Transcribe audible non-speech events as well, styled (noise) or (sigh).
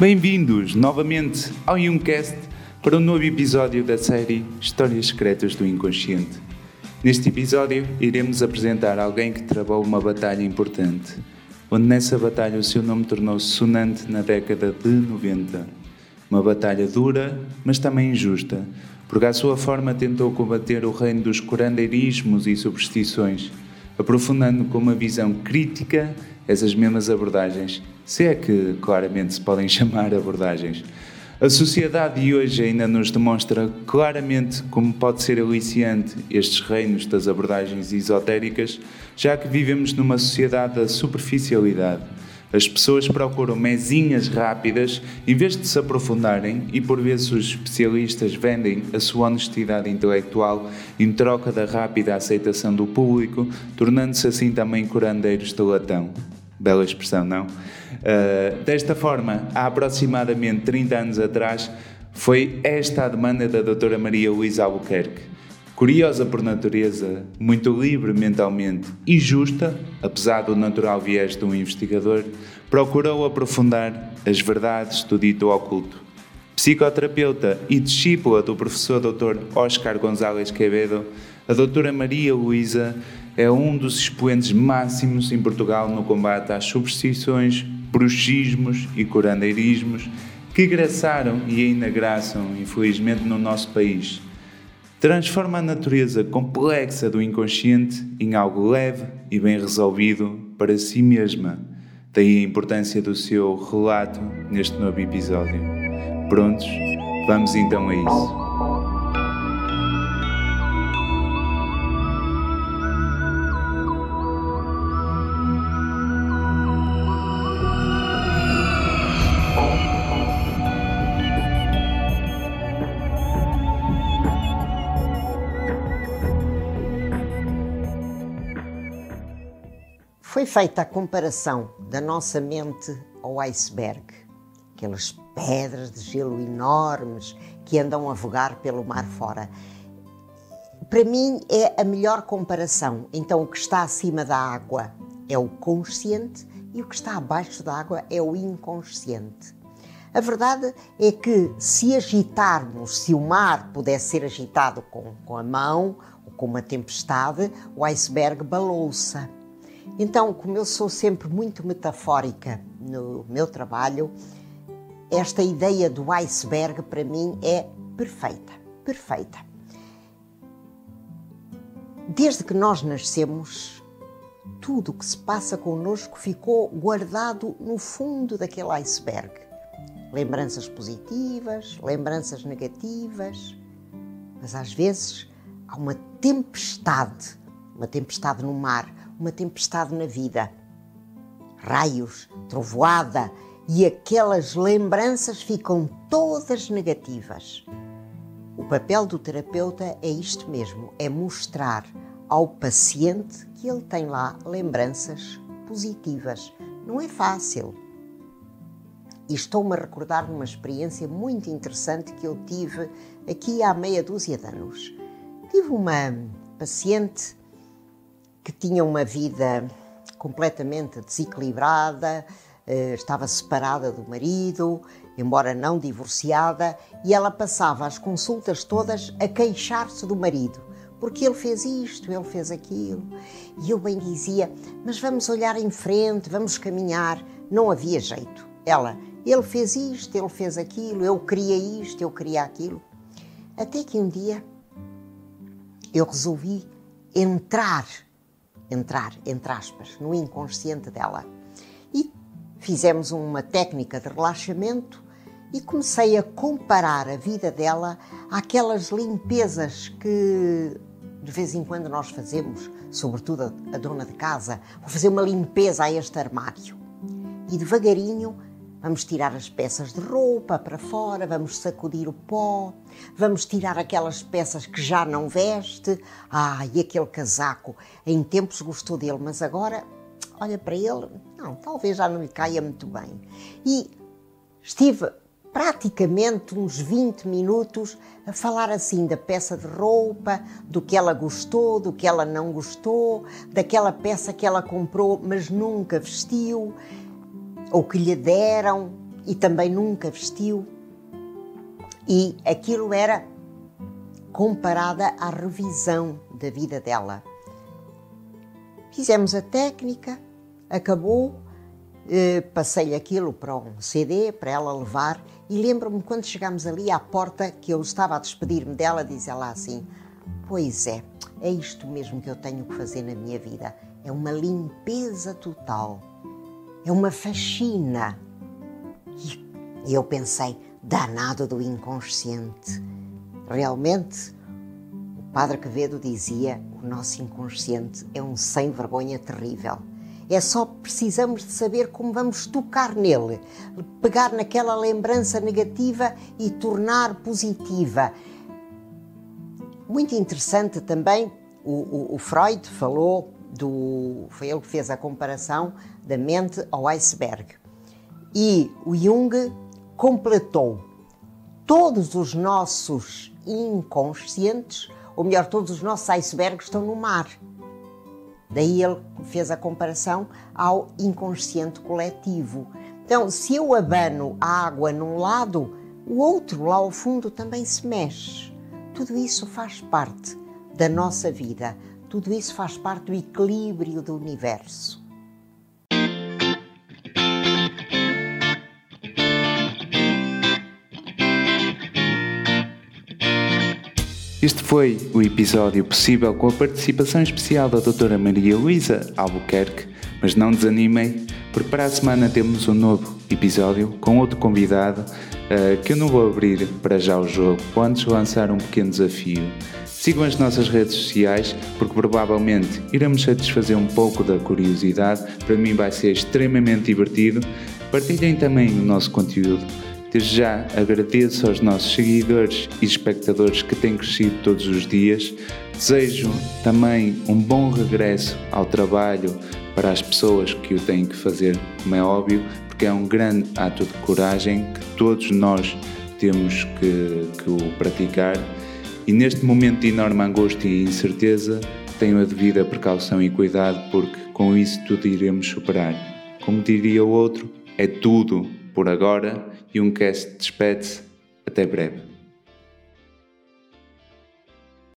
Bem-vindos novamente ao Youngcast para um novo episódio da série Histórias Secretas do Inconsciente. Neste episódio, iremos apresentar alguém que travou uma batalha importante, onde nessa batalha o seu nome tornou-se sonante na década de 90. Uma batalha dura, mas também injusta, porque à sua forma tentou combater o reino dos curandeirismos e superstições, aprofundando com uma visão crítica essas mesmas abordagens, se é que claramente se podem (laughs) chamar abordagens. A sociedade de hoje ainda nos demonstra claramente como pode ser aliciante estes reinos das abordagens esotéricas, já que vivemos numa sociedade da superficialidade. As pessoas procuram mesinhas rápidas em vez de se aprofundarem, e por vezes os especialistas vendem a sua honestidade intelectual em troca da rápida aceitação do público, tornando-se assim também curandeiros de latão. Bela expressão, não? Uh, desta forma, há aproximadamente 30 anos atrás, foi esta a demanda da doutora Maria Luísa Albuquerque. Curiosa por natureza, muito livre mentalmente e justa, apesar do natural viés de um investigador, procurou aprofundar as verdades do dito oculto. Psicoterapeuta e discípula do professor Dr. Oscar González Quevedo, a doutora Maria Luísa é um dos expoentes máximos em Portugal no combate às superstições, bruxismos e curandeirismos que graçaram e ainda graçam, infelizmente, no nosso país. Transforma a natureza complexa do inconsciente em algo leve e bem resolvido para si mesma. Daí a importância do seu relato neste novo episódio. Prontos? Vamos então a isso. Foi feita a comparação da nossa mente ao iceberg, aquelas pedras de gelo enormes que andam a vogar pelo mar fora. Para mim é a melhor comparação. Então, o que está acima da água é o consciente e o que está abaixo da água é o inconsciente. A verdade é que se agitarmos, se o mar pudesse ser agitado com, com a mão ou com uma tempestade, o iceberg balouça. Então, como eu sou sempre muito metafórica no meu trabalho, esta ideia do iceberg para mim é perfeita, perfeita. Desde que nós nascemos, tudo o que se passa connosco ficou guardado no fundo daquele iceberg. Lembranças positivas, lembranças negativas, mas às vezes há uma tempestade, uma tempestade no mar, uma tempestade na vida. Raios, trovoada e aquelas lembranças ficam todas negativas. O papel do terapeuta é isto mesmo: é mostrar ao paciente que ele tem lá lembranças positivas. Não é fácil. E estou-me a recordar de uma experiência muito interessante que eu tive aqui há meia dúzia de anos. Tive uma paciente que tinha uma vida completamente desequilibrada, eh, estava separada do marido, embora não divorciada, e ela passava as consultas todas a queixar-se do marido, porque ele fez isto, ele fez aquilo. E eu bem dizia: Mas vamos olhar em frente, vamos caminhar. Não havia jeito. Ela, ele fez isto, ele fez aquilo, eu queria isto, eu queria aquilo. Até que um dia eu resolvi entrar entrar, entre aspas, no inconsciente dela. E fizemos uma técnica de relaxamento e comecei a comparar a vida dela àquelas limpezas que de vez em quando nós fazemos, sobretudo a, dona de casa, vou fazer uma limpeza a este armário. E devagarinho Vamos tirar as peças de roupa para fora, vamos sacudir o pó, vamos tirar aquelas peças que já não veste. Ah, e aquele casaco, em tempos gostou dele, mas agora olha para ele, não, talvez já não lhe caia muito bem. E estive praticamente uns 20 minutos a falar assim da peça de roupa, do que ela gostou, do que ela não gostou, daquela peça que ela comprou mas nunca vestiu ou que lhe deram e também nunca vestiu. E aquilo era comparada à revisão da vida dela. Fizemos a técnica, acabou, eh, passei aquilo para um CD para ela levar e lembro-me quando chegámos ali à porta que eu estava a despedir-me dela, diz ela assim: Pois é, é isto mesmo que eu tenho que fazer na minha vida. É uma limpeza total, é uma faxina. E eu pensei, danado do inconsciente. Realmente, o Padre Quevedo dizia: o nosso inconsciente é um sem-vergonha terrível. É só precisamos de saber como vamos tocar nele, pegar naquela lembrança negativa e tornar positiva. Muito interessante também, o, o, o Freud falou do. Foi ele que fez a comparação da mente ao iceberg. E o Jung completou todos os nossos inconscientes, ou melhor, todos os nossos icebergs estão no mar. Daí ele fez a comparação ao inconsciente coletivo. Então, se eu abano a água num lado, o outro lá ao fundo também se mexe. Tudo isso faz parte da nossa vida, tudo isso faz parte do equilíbrio do universo. Este foi o episódio possível com a participação especial da doutora Maria Luísa Albuquerque, mas não desanimem, porque para a semana temos um novo episódio com outro convidado uh, que eu não vou abrir para já o jogo, vou antes lançar um pequeno desafio. Sigam as nossas redes sociais, porque provavelmente iremos satisfazer um pouco da curiosidade, para mim vai ser extremamente divertido. Partilhem também o nosso conteúdo Desde já agradeço aos nossos seguidores e espectadores que têm crescido todos os dias. Desejo também um bom regresso ao trabalho para as pessoas que o têm que fazer, como é óbvio, porque é um grande ato de coragem que todos nós temos que, que o praticar. E neste momento de enorme angústia e incerteza, tenho a devida precaução e cuidado, porque com isso tudo iremos superar. Como diria o outro, é tudo por agora e um cast despede-se. Até breve.